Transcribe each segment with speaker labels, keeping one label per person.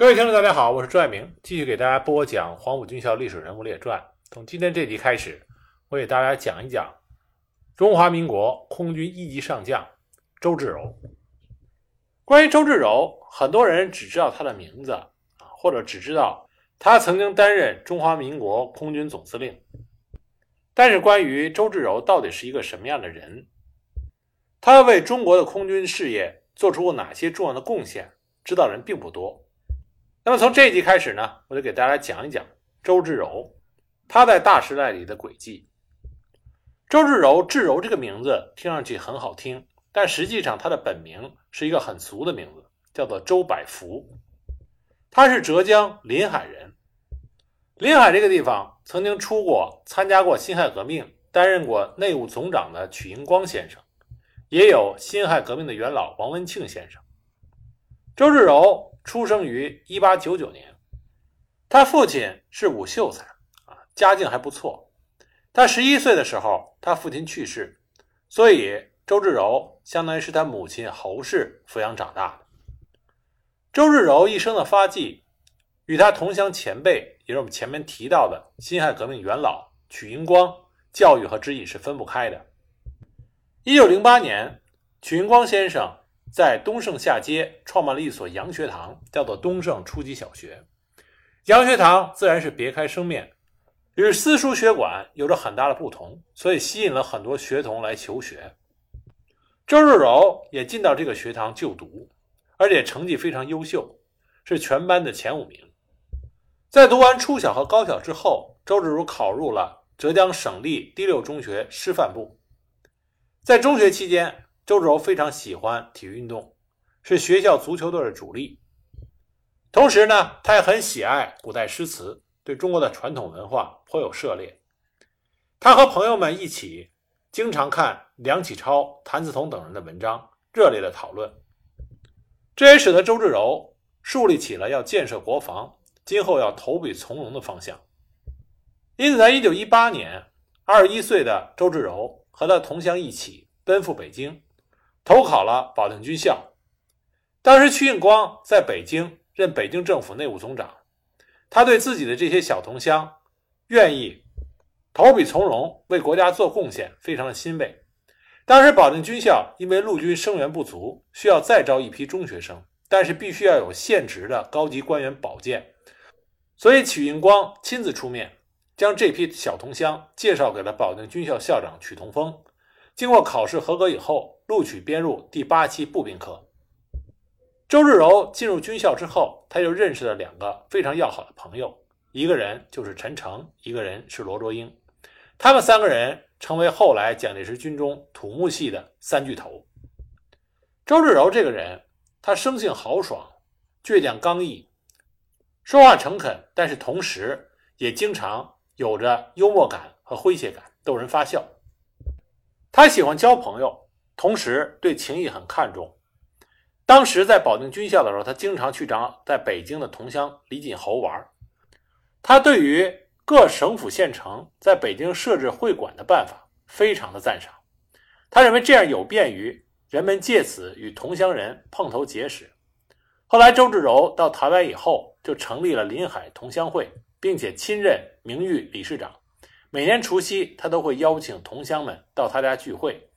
Speaker 1: 各位听众，大家好，我是朱爱明，继续给大家播讲《黄埔军校历史人物列传》。从今天这集开始，我给大家讲一讲中华民国空军一级上将周至柔。关于周至柔，很多人只知道他的名字啊，或者只知道他曾经担任中华民国空军总司令。但是，关于周至柔到底是一个什么样的人，他为中国的空军事业做出过哪些重要的贡献，知道人并不多。那么从这一集开始呢，我就给大家讲一讲周至柔，他在大时代里的轨迹。周至柔，至柔这个名字听上去很好听，但实际上他的本名是一个很俗的名字，叫做周百福。他是浙江临海人。临海这个地方曾经出过参加过辛亥革命、担任过内务总长的曲英光先生，也有辛亥革命的元老王文庆先生。周至柔。出生于一八九九年，他父亲是武秀才啊，家境还不错。他十一岁的时候，他父亲去世，所以周至柔相当于是他母亲侯氏抚养长大的。周至柔一生的发迹，与他同乡前辈，也是我们前面提到的辛亥革命元老曲应光，教育和指引是分不开的。一九零八年，曲应光先生。在东胜下街创办了一所洋学堂，叫做东胜初级小学。洋学堂自然是别开生面，与私塾学馆有着很大的不同，所以吸引了很多学童来求学。周日柔也进到这个学堂就读，而且成绩非常优秀，是全班的前五名。在读完初小和高小之后，周至如考入了浙江省立第六中学师范部。在中学期间，周至柔非常喜欢体育运动，是学校足球队的主力。同时呢，他也很喜爱古代诗词，对中国的传统文化颇有涉猎。他和朋友们一起经常看梁启超、谭嗣同等人的文章，热烈的讨论。这也使得周至柔树立起了要建设国防、今后要投笔从戎的方向。因此，在一九一八年，二十一岁的周至柔和他同乡一起奔赴北京。投考了保定军校，当时曲应光在北京任北京政府内务总长，他对自己的这些小同乡愿意投笔从戎，为国家做贡献，非常的欣慰。当时保定军校因为陆军生源不足，需要再招一批中学生，但是必须要有现职的高级官员保荐，所以曲应光亲自出面，将这批小同乡介绍给了保定军校校长曲同峰。经过考试合格以后，录取编入第八期步兵科。周至柔进入军校之后，他又认识了两个非常要好的朋友，一个人就是陈诚，一个人是罗卓英。他们三个人成为后来蒋介石军中土木系的三巨头。周至柔这个人，他生性豪爽、倔强刚毅，说话诚恳，但是同时也经常有着幽默感和诙谐感，逗人发笑。他喜欢交朋友，同时对情谊很看重。当时在保定军校的时候，他经常去找在北京的同乡李锦侯玩。他对于各省府县城在北京设置会馆的办法非常的赞赏。他认为这样有便于人们借此与同乡人碰头结识。后来周至柔到台湾以后，就成立了临海同乡会，并且亲任名誉理事长。每年除夕，他都会邀请同乡们到他家聚会，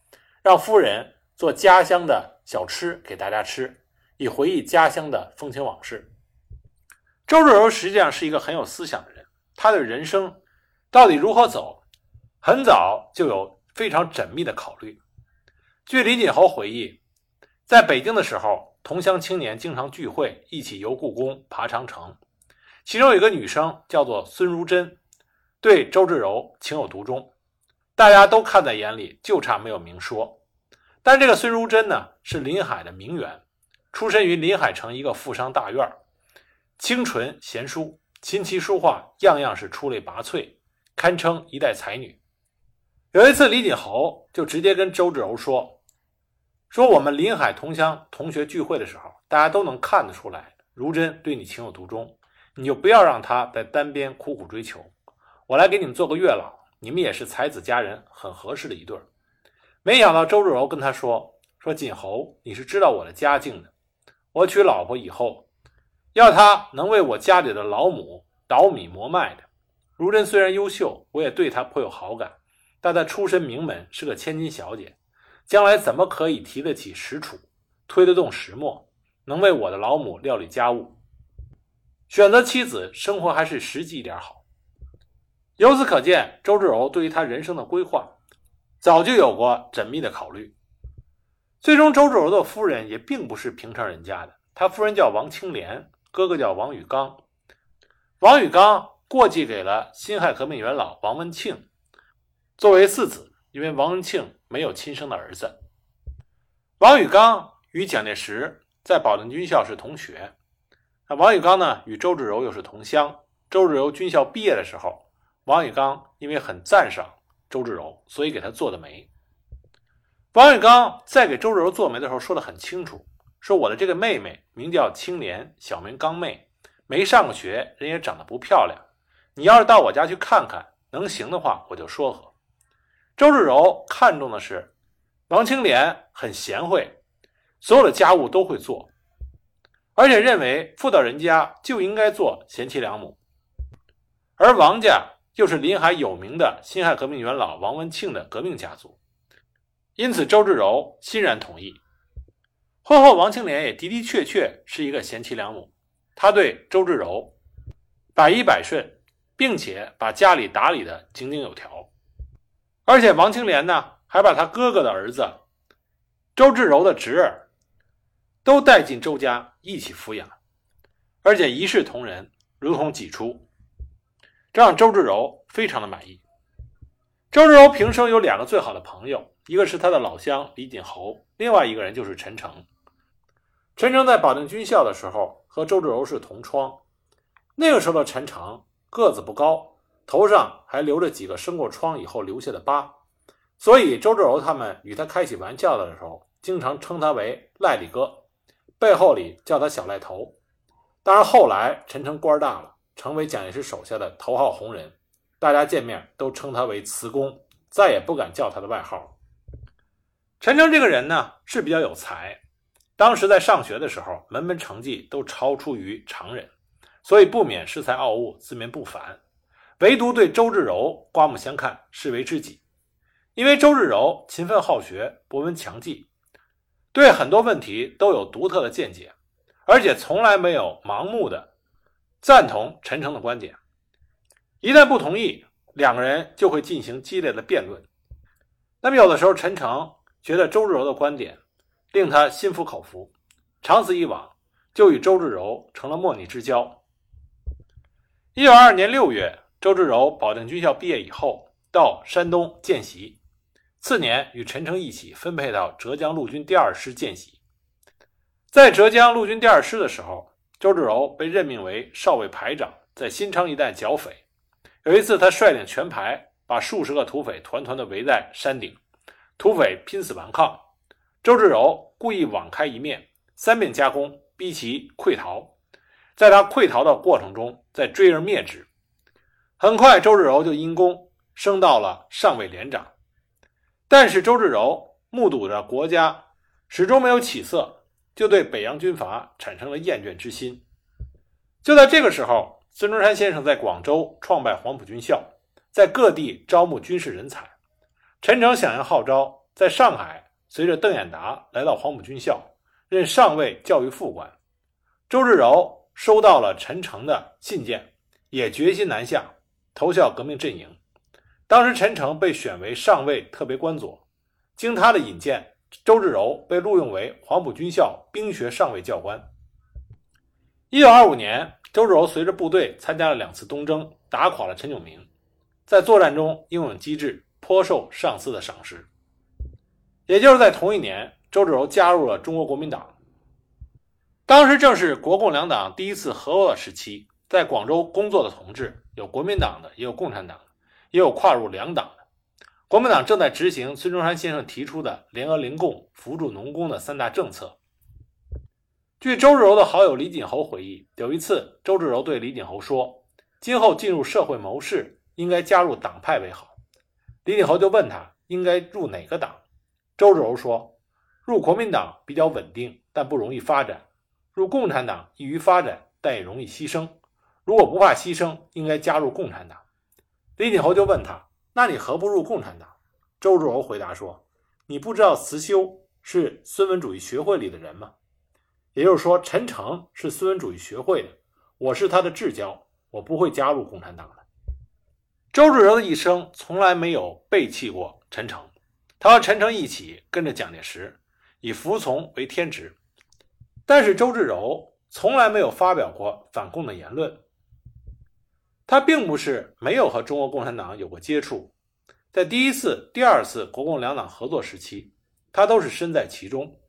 Speaker 1: 让夫人做家乡的小吃给大家吃，以回忆家乡的风情往事。周至柔实际上是一个很有思想的人，他对人生到底如何走，很早就有非常缜密的考虑。据李锦侯回忆，在北京的时候，同乡青年经常聚会，一起游故宫、爬长城，其中有一个女生叫做孙如珍。对周至柔情有独钟，大家都看在眼里，就差没有明说。但这个孙如珍呢，是临海的名媛，出身于临海城一个富商大院清纯贤淑，琴棋书画样样是出类拔萃，堪称一代才女。有一次，李锦侯就直接跟周至柔说：“说我们临海同乡同学聚会的时候，大家都能看得出来，如珍对你情有独钟，你就不要让她在单边苦苦追求。”我来给你们做个月老，你们也是才子佳人，很合适的一对儿。没想到周志柔跟他说：“说锦侯，你是知道我的家境的。我娶老婆以后，要他能为我家里的老母捣米磨麦的。如真虽然优秀，我也对他颇有好感，但他出身名门，是个千金小姐，将来怎么可以提得起石杵，推得动石磨，能为我的老母料理家务？选择妻子，生活还是实际一点好。由此可见，周志柔对于他人生的规划，早就有过缜密的考虑。最终，周志柔的夫人也并不是平常人家的，他夫人叫王清莲，哥哥叫王宇刚。王宇刚过继给了辛亥革命元老王文庆，作为四子，因为王文庆没有亲生的儿子。王宇刚与蒋介石在保定军校是同学。那王宇刚呢，与周志柔又是同乡。周志柔军校毕业的时候，王宇刚因为很赞赏周志柔，所以给他做的媒。王玉刚在给周志柔做媒的时候说的很清楚，说我的这个妹妹名叫青莲，小名刚妹，没上过学，人也长得不漂亮。你要是到我家去看看，能行的话，我就说和。周志柔看中的是王青莲很贤惠，所有的家务都会做。而且认为妇道人家就应该做贤妻良母，而王家又是临海有名的辛亥革命元老王文庆的革命家族，因此周志柔欣然同意。婚后，王青莲也的的确确是一个贤妻良母，她对周志柔百依百顺，并且把家里打理的井井有条。而且王青莲呢，还把他哥哥的儿子周志柔的侄儿。都带进周家一起抚养，而且一视同仁，如同己出，这让周志柔非常的满意。周志柔平生有两个最好的朋友，一个是他的老乡李锦侯，另外一个人就是陈诚。陈诚在保定军校的时候和周志柔是同窗，那个时候的陈诚个子不高，头上还留着几个生过疮以后留下的疤，所以周志柔他们与他开起玩笑的时候，经常称他为赖李哥。背后里叫他小赖头，当然后来陈诚官大了，成为蒋介石手下的头号红人，大家见面都称他为慈公，再也不敢叫他的外号。陈诚这个人呢是比较有才，当时在上学的时候，门门成绩都超出于常人，所以不免恃才傲物，自命不凡。唯独对周志柔刮目相看，视为知己，因为周志柔勤奋好学，博闻强记。对很多问题都有独特的见解，而且从来没有盲目的赞同陈诚的观点。一旦不同意，两个人就会进行激烈的辩论。那么有的时候，陈诚觉得周志柔的观点令他心服口服，长此以往，就与周志柔成了莫逆之交。一九二二年六月，周志柔保定军校毕业以后，到山东见习。次年，与陈诚一起分配到浙江陆军第二师见习。在浙江陆军第二师的时候，周志柔被任命为少尉排长，在新昌一带剿匪。有一次，他率领全排把数十个土匪团团的围在山顶，土匪拼死顽抗，周志柔故意网开一面，三面夹攻，逼其溃逃。在他溃逃的过程中，再追而灭之。很快，周志柔就因功升到了上尉连长。但是周志柔目睹着国家始终没有起色，就对北洋军阀产生了厌倦之心。就在这个时候，孙中山先生在广州创办黄埔军校，在各地招募军事人才。陈诚响应号召，在上海随着邓演达来到黄埔军校，任上尉教育副官。周志柔收到了陈诚的信件，也决心南下投效革命阵营。当时陈诚被选为上尉特别官佐，经他的引荐，周志柔被录用为黄埔军校兵学上尉教官。一九二五年，周志柔随着部队参加了两次东征，打垮了陈炯明，在作战中英勇机智，颇受上司的赏识。也就是在同一年，周志柔加入了中国国民党。当时正是国共两党第一次合作时期，在广州工作的同志有国民党的，也有共产党的。也有跨入两党的，国民党正在执行孙中山先生提出的联俄联共、扶助农工的三大政策。据周志柔的好友李锦侯回忆，有一次周志柔对李锦侯说：“今后进入社会谋事，应该加入党派为好。”李锦侯就问他应该入哪个党，周志柔说：“入国民党比较稳定，但不容易发展；入共产党易于发展，但也容易牺牲。如果不怕牺牲，应该加入共产党。”李锦侯就问他：“那你何不入共产党？”周志柔回答说：“你不知道慈修是孙文主义学会里的人吗？也就是说，陈诚是孙文主义学会的，我是他的至交，我不会加入共产党的。”周志柔的一生从来没有背弃过陈诚，他和陈诚一起跟着蒋介石，以服从为天职。但是周志柔从来没有发表过反共的言论。他并不是没有和中国共产党有过接触，在第一次、第二次国共两党合作时期，他都是身在其中。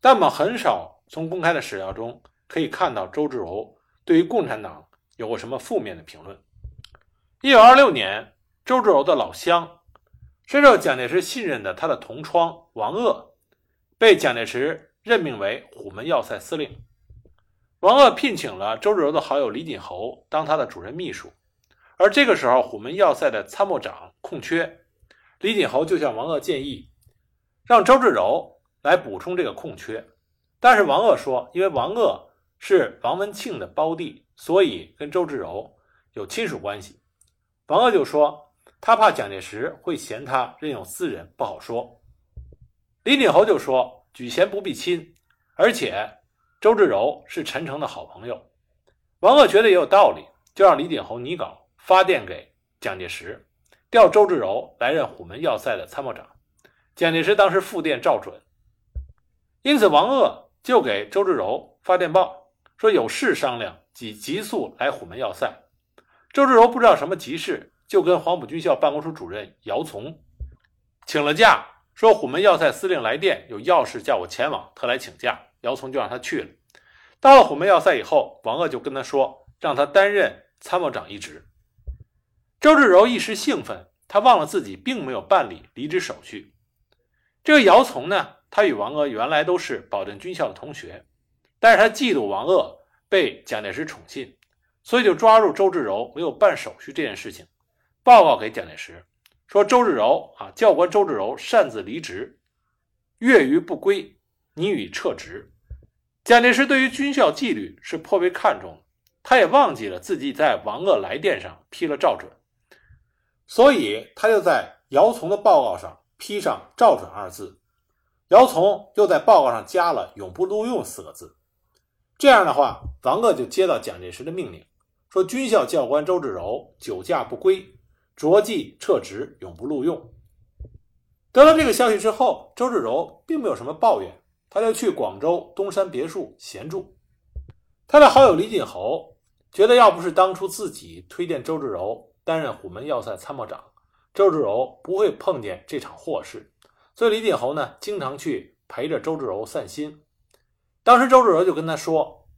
Speaker 1: 但我们很少从公开的史料中可以看到周志柔对于共产党有过什么负面的评论。一九二六年，周志柔的老乡、深受蒋介石信任的他的同窗王鄂，被蒋介石任命为虎门要塞司令。王鄂聘请了周志柔的好友李锦侯当他的主任秘书，而这个时候，虎门要塞的参谋长空缺，李锦侯就向王鄂建议，让周志柔来补充这个空缺。但是王鄂说，因为王鄂是王文庆的胞弟，所以跟周志柔有亲属关系。王鄂就说：“他怕蒋介石会嫌他任用私人，不好说。”李锦侯就说：“举贤不避亲，而且周志柔是陈诚的好朋友。”王鄂觉得也有道理，就让李鼎侯拟稿发电给蒋介石，调周志柔来任虎门要塞的参谋长。蒋介石当时复电照准，因此王鄂就给周志柔发电报，说有事商量，即急速来虎门要塞。周志柔不知道什么急事，就跟黄埔军校办公室主任姚从请了假，说虎门要塞司令来电，有要事叫我前往，特来请假。姚从就让他去了。到了虎门要塞以后，王鄂就跟他说，让他担任参谋长一职。周志柔一时兴奋，他忘了自己并没有办理离职手续。这个姚从呢，他与王鄂原来都是保定军校的同学，但是他嫉妒王鄂被蒋介石宠信。所以就抓住周志柔没有办手续这件事情，报告给蒋介石，说周志柔啊，教官周志柔擅自离职，越狱不归，你予撤职。蒋介石对于军校纪律是颇为看重，他也忘记了自己在王鄂来电上批了照准，所以他就在姚从的报告上批上“照准”二字，姚从又在报告上加了“永不录用”四个字。这样的话，王鄂就接到蒋介石的命令。说军校教官周志柔酒驾不归，着即撤职，永不录用。得到这个消息之后，周志柔并没有什么抱怨，他就去广州东山别墅闲住。他的好友李锦侯觉得，要不是当初自己推荐周志柔担任虎门要塞参谋长，周志柔不会碰见这场祸事。所以李锦侯呢，经常去陪着周志柔散心。当时周志柔就跟他说。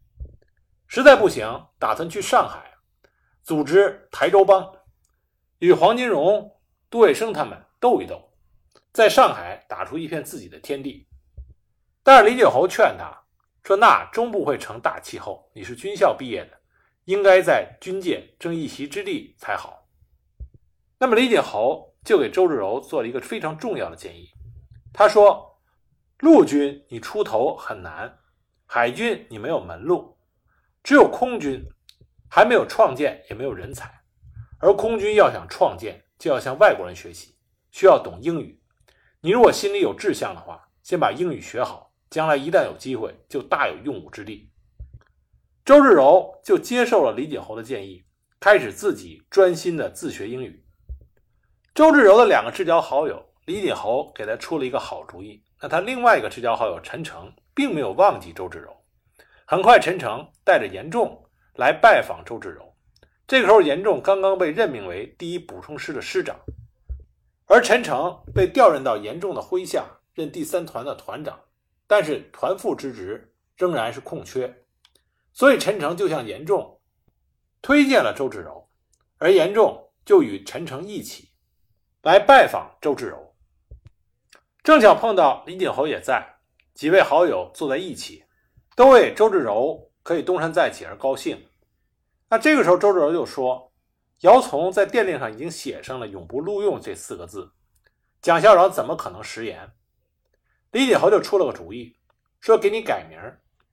Speaker 1: 实在不行，打算去上海组织台州帮，与黄金荣、杜月笙他们斗一斗，在上海打出一片自己的天地。但是李景侯劝他说：“那终不会成大气候。你是军校毕业的，应该在军界争一席之地才好。”那么李景侯就给周志柔做了一个非常重要的建议。他说：“陆军你出头很难，海军你没有门路。”只有空军还没有创建，也没有人才，而空军要想创建，就要向外国人学习，需要懂英语。你如果心里有志向的话，先把英语学好，将来一旦有机会，就大有用武之地。周志柔就接受了李锦侯的建议，开始自己专心的自学英语。周志柔的两个至交好友，李锦侯给他出了一个好主意，那他另外一个至交好友陈诚，并没有忘记周志柔。很快，陈诚带着严仲来拜访周志柔。这个时候，严仲刚刚被任命为第一补充师的师长，而陈诚被调任到严仲的麾下，任第三团的团长。但是，团副之职仍然是空缺，所以陈诚就向严仲推荐了周志柔，而严仲就与陈诚一起来拜访周志柔。正巧碰到李景侯也在，几位好友坐在一起。都为周志柔可以东山再起而高兴。那这个时候，周志柔就说：“姚从在电令上已经写上了‘永不录用’这四个字，蒋校长怎么可能食言？”李锦侯就出了个主意，说：“给你改名，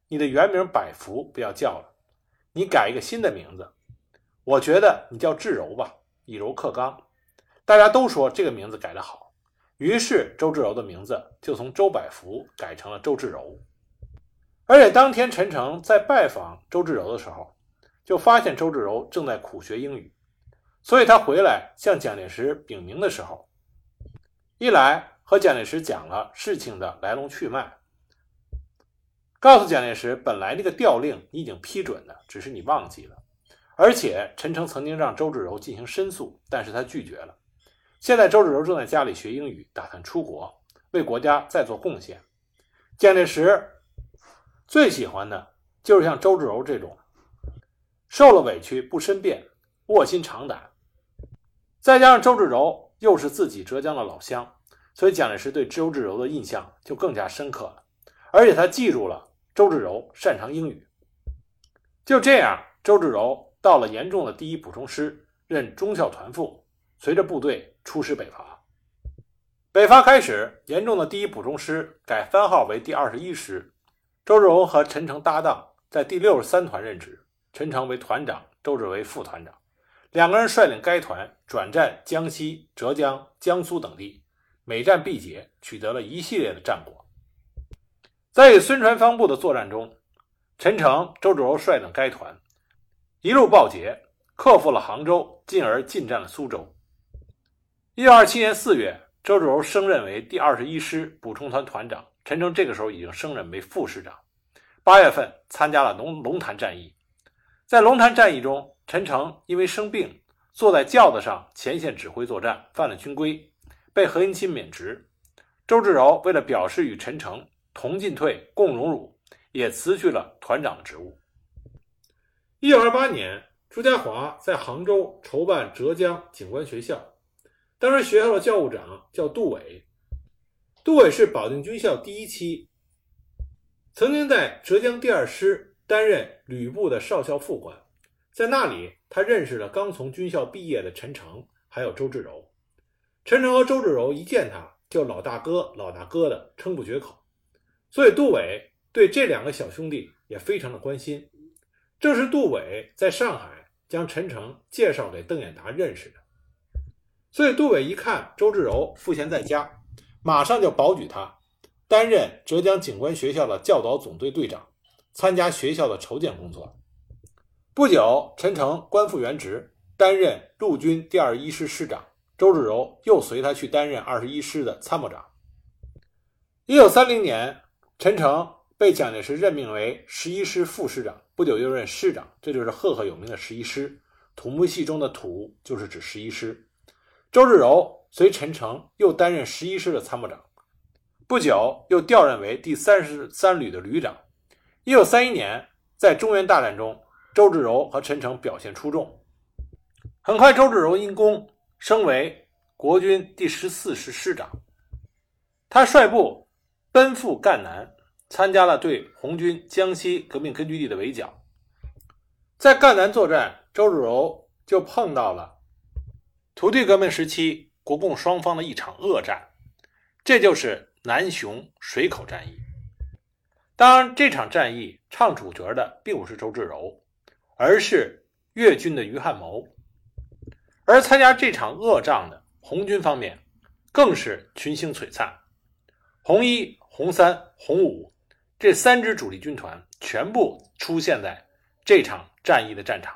Speaker 1: 你的原名百福不要叫了，你改一个新的名字，我觉得你叫智柔吧，以柔克刚。大家都说这个名字改得好，于是周至柔的名字就从周百福改成了周至柔。而且当天陈诚在拜访周至柔的时候，就发现周至柔正在苦学英语，所以他回来向蒋介石禀明的时候，一来和蒋介石讲了事情的来龙去脉。告诉蒋介石，本来那个调令你已经批准了，只是你忘记了。而且陈诚曾经让周至柔进行申诉，但是他拒绝了。现在周至柔正在家里学英语，打算出国为国家再做贡献。蒋介石最喜欢的就是像周至柔这种受了委屈不申辩、卧薪尝胆。再加上周至柔又是自己浙江的老乡，所以蒋介石对周至柔的印象就更加深刻了。而且他记住了。周至柔擅长英语，就这样，周至柔到了严重的第一补充师，任中校团副，随着部队出师北伐。北伐开始，严重的第一补充师改番号为第二十一师，周至柔和陈诚搭档，在第六十三团任职，陈诚为团长，周至为副团长，两个人率领该团转战江西、浙江、江苏等地，每战必捷，取得了一系列的战果。在与孙传芳部的作战中，陈诚、周芷柔率领该团一路暴捷，克服了杭州，进而进占了苏州。一九二七年四月，周芷柔升任为第二十一师补充团团长，陈诚这个时候已经升任为副师长。八月份参加了龙龙潭战役，在龙潭战役中，陈诚因为生病，坐在轿子上前线指挥作战，犯了军规，被何应钦免职。周至柔为了表示与陈诚。同进退，共荣辱，也辞去了团长的职务。一九二八年，朱家骅在杭州筹办浙江警官学校，当时学校的教务长叫杜伟。杜伟是保定军校第一期，曾经在浙江第二师担任旅部的少校副官，在那里他认识了刚从军校毕业的陈诚，还有周至柔。陈诚和周至柔一见他就老大哥、老大哥的称不绝口。所以，杜伟对这两个小兄弟也非常的关心。正是杜伟在上海将陈诚介绍给邓演达认识的。所以，杜伟一看周至柔赋闲在家，马上就保举他担任浙江警官学校的教导总队队长，参加学校的筹建工作。不久，陈诚官复原职，担任陆军第二一师师长。周至柔又随他去担任二十一师的参谋长。一九三零年。陈诚被蒋介石任命为十一师副师长，不久又任师长，这就是赫赫有名的十一师。土木系中的“土”就是指十一师。周至柔随陈诚又担任十一师的参谋长，不久又调任为第三十三旅的旅长。一九三一年，在中原大战中，周至柔和陈诚表现出众。很快，周至柔因功升为国军第十四师师长，他率部。奔赴赣南，参加了对红军江西革命根据地的围剿。在赣南作战，周至柔就碰到了土地革命时期国共双方的一场恶战，这就是南雄水口战役。当然，这场战役唱主角的并不是周至柔，而是粤军的于汉谋。而参加这场恶仗的红军方面，更是群星璀璨，红一。红三、红五这三支主力军团全部出现在这场战役的战场。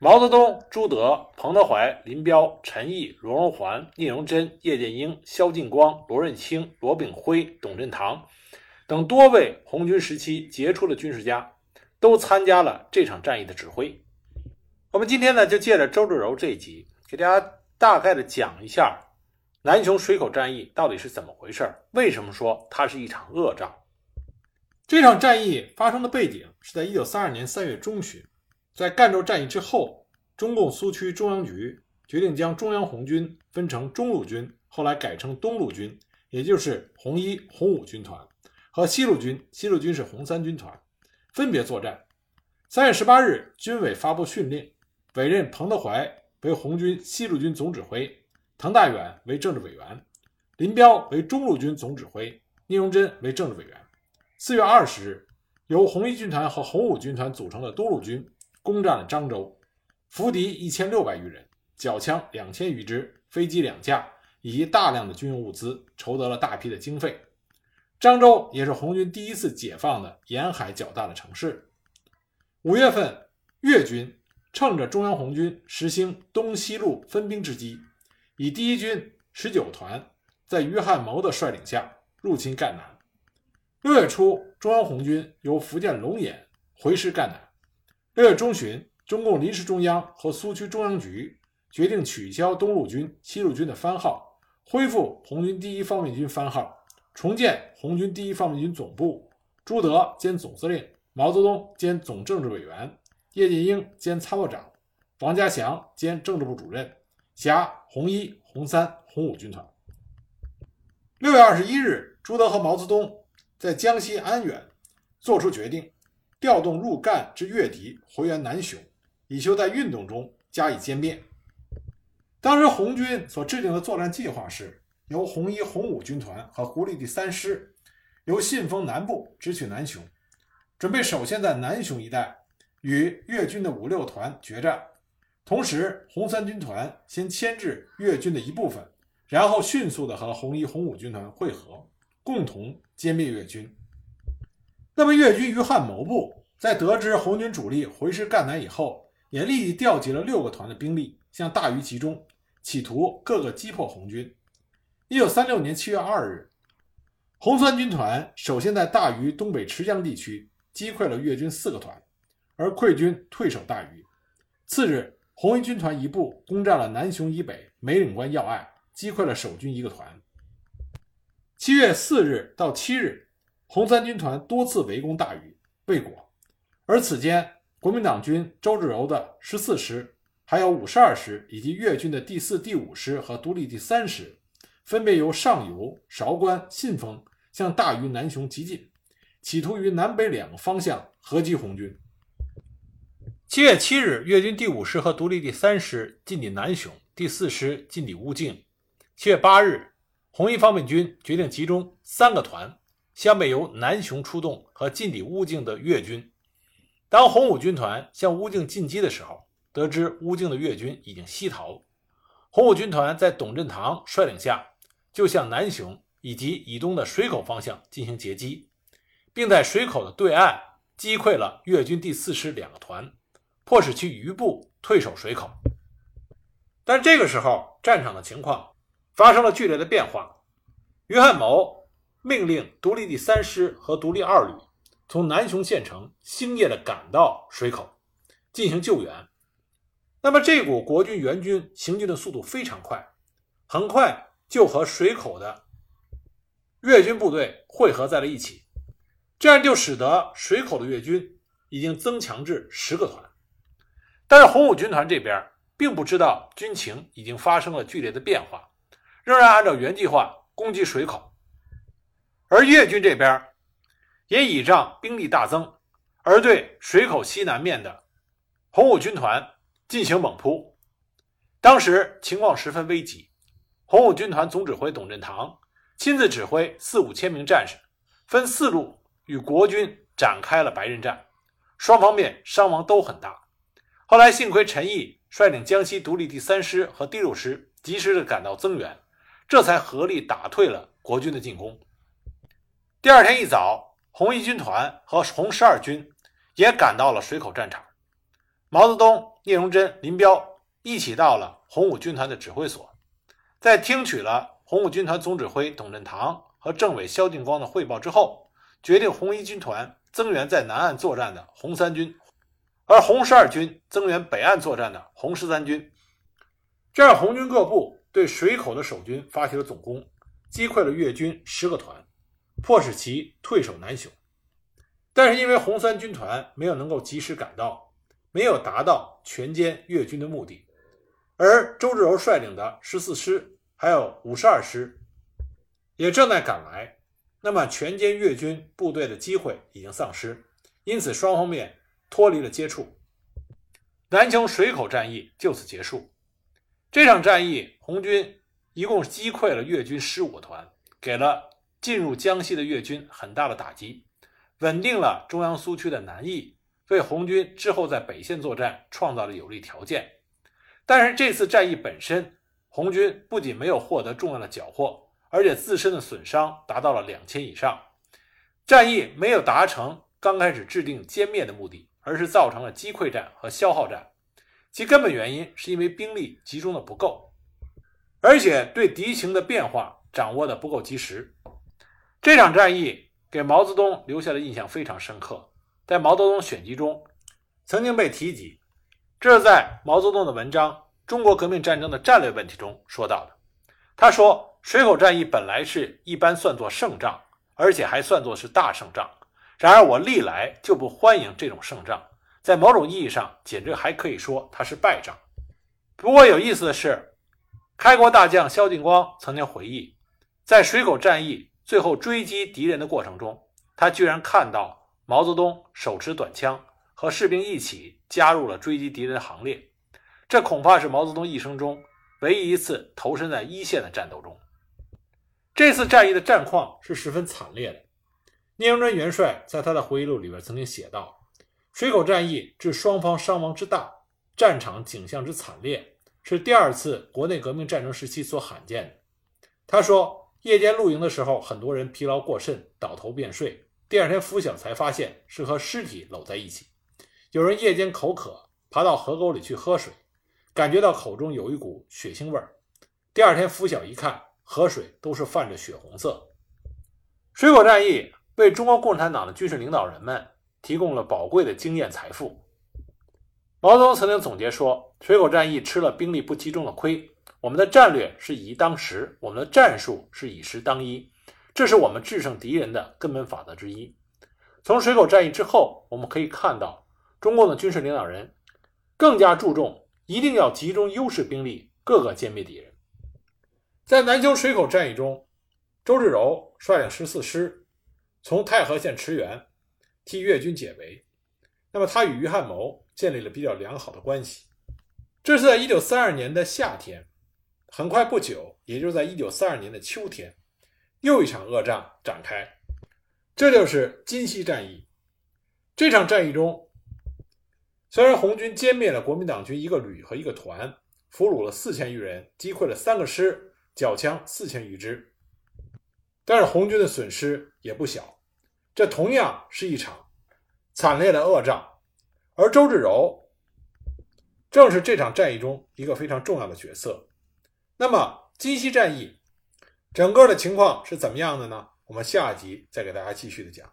Speaker 1: 毛泽东、朱德、彭德怀、林彪、陈毅、罗荣桓、聂荣臻、叶剑英、萧劲光、罗润卿、罗炳辉、董振堂等多位红军时期杰出的军事家都参加了这场战役的指挥。我们今天呢，就借着周至柔这一集，给大家大概的讲一下。南雄水口战役到底是怎么回事？为什么说它是一场恶仗？这场战役发生的背景是在一九三二年三月中旬，在赣州战役之后，中共苏区中央局决定将中央红军分成中路军，后来改成东路军，也就是红一、红五军团和西路军，西路军是红三军团，分别作战。三月十八日，军委发布训令，委任彭德怀为红军西路军总指挥。滕大远为政治委员，林彪为中路军总指挥，聂荣臻为政治委员。四月二十日，由红一军团和红五军团组成的东路军攻占了漳州，俘敌一千六百余人，缴枪两千余支，飞机两架，以及大量的军用物资，筹得了大批的经费。漳州也是红军第一次解放的沿海较大的城市。五月份，粤军趁着中央红军实行东西路分兵之机，以第一军十九团在于汉谋的率领下入侵赣南。六月初，中央红军由福建龙岩回师赣南。六月中旬，中共临时中央和苏区中央局决定取消东路军、西路军的番号，恢复红军第一方面军番号，重建红军第一方面军总部，朱德兼总司令，毛泽东兼总政治委员，叶剑英兼参谋长，王家祥兼政治部主任，辖红一、红三、红五军团。六月二十一日，朱德和毛泽东。在江西安远作出决定，调动入赣之粤敌回援南雄，以求在运动中加以歼灭。当时红军所制定的作战计划是，由红一、红五军团和胡立第三师由信丰南部直取南雄，准备首先在南雄一带与粤军的五六团决战，同时红三军团先牵制粤军的一部分，然后迅速的和红一、红五军团会合。共同歼灭越军。那么，越军于汉谋部在得知红军主力回师赣南以后，也立即调集了六个团的兵力向大余集中，企图各个击破红军。一九三六年七月二日，红三军团首先在大余东北池江地区击溃了越军四个团，而溃军退守大余。次日，红一军团一部攻占了南雄以北梅岭关要隘，击溃了守军一个团。七月四日到七日，红三军团多次围攻大余，未果。而此间，国民党军周至柔的十四师，还有五十二师以及粤军的第四、第五师和独立第三师，分别由上游韶关、信丰向大余、南雄急进，企图于南北两个方向合击红军。七月七日，粤军第五师和独立第三师进抵南雄，第四师进抵乌境。七月八日。红一方面军决定集中三个团，向北由南雄出动和进抵乌境的粤军。当红五军团向乌境进击的时候，得知乌境的粤军已经西逃，红五军团在董振堂率领下，就向南雄以及以东的水口方向进行截击，并在水口的对岸击溃了粤军第四师两个团，迫使其余部退守水口。但这个时候，战场的情况。发生了剧烈的变化。于汉谋命令独立第三师和独立二旅从南雄县城星夜的赶到水口进行救援。那么这股国军援军行军的速度非常快，很快就和水口的越军部队汇合在了一起。这样就使得水口的越军已经增强至十个团。但是红五军团这边并不知道军情已经发生了剧烈的变化。仍然按照原计划攻击水口，而粤军这边也倚仗兵力大增，而对水口西南面的红五军团进行猛扑。当时情况十分危急，红五军团总指挥董振堂亲自指挥四五千名战士，分四路与国军展开了白刃战，双方面伤亡都很大。后来幸亏陈毅率领江西独立第三师和第六师及时的赶到增援。这才合力打退了国军的进攻。第二天一早，红一军团和红十二军也赶到了水口战场。毛泽东、聂荣臻、林彪一起到了红五军团的指挥所，在听取了红五军团总指挥董振堂和政委萧劲光的汇报之后，决定红一军团增援在南岸作战的红三军，而红十二军增援北岸作战的红十三军。这样，红军各部。对水口的守军发起了总攻，击溃了越军十个团，迫使其退守南雄。但是因为红三军团没有能够及时赶到，没有达到全歼越军的目的。而周至柔率领的十四师还有五十二师也正在赶来，那么全歼越军部队的机会已经丧失，因此双方面脱离了接触。南雄水口战役就此结束。这场战役，红军一共击溃了越军十五个团，给了进入江西的越军很大的打击，稳定了中央苏区的南翼，为红军之后在北线作战创造了有利条件。但是这次战役本身，红军不仅没有获得重要的缴获，而且自身的损伤达到了两千以上。战役没有达成刚开始制定歼灭的目的，而是造成了击溃战和消耗战。其根本原因是因为兵力集中的不够，而且对敌情的变化掌握的不够及时。这场战役给毛泽东留下的印象非常深刻，在毛泽东选集中曾经被提及。这是在毛泽东的文章《中国革命战争的战略问题》中说到的。他说：“水口战役本来是一般算作胜仗，而且还算作是大胜仗。然而我历来就不欢迎这种胜仗，在某种意义上，简直还可以说它是败仗。”不过有意思的是，开国大将萧劲光曾经回忆，在水口战役最后追击敌人的过程中，他居然看到毛泽东手持短枪。和士兵一起加入了追击敌人的行列，这恐怕是毛泽东一生中唯一一次投身在一线的战斗中。这次战役的战况是十分惨烈的。聂荣臻元帅在他的回忆录里边曾经写道：“水口战役致双方伤亡之大，战场景象之惨烈，是第二次国内革命战争时期所罕见的。”他说：“夜间露营的时候，很多人疲劳过甚，倒头便睡。第二天拂晓才发现是和尸体搂在一起。”有人夜间口渴，爬到河沟里去喝水，感觉到口中有一股血腥味儿。第二天拂晓一看，河水都是泛着血红色。水果战役为中国共产党的军事领导人们提供了宝贵的经验财富。毛泽东曾经总结说：“水口战役吃了兵力不集中的亏，我们的战略是以一当十，我们的战术是以十当一，这是我们制胜敌人的根本法则之一。”从水口战役之后，我们可以看到。中共的军事领导人更加注重，一定要集中优势兵力，各个歼灭敌人。在南京水口战役中，周至柔率领十四师从太和县驰援，替越军解围。那么，他与于汉谋建立了比较良好的关系。这是在一九三二年的夏天，很快不久，也就是在一九三二年的秋天，又一场恶仗展开，这就是金溪战役。这场战役中。虽然红军歼灭了国民党军一个旅和一个团，俘虏了四千余人，击溃了三个师，缴枪四千余支，但是红军的损失也不小。这同样是一场惨烈的恶仗，而周至柔正是这场战役中一个非常重要的角色。那么金溪战役整个的情况是怎么样的呢？我们下一集再给大家继续的讲。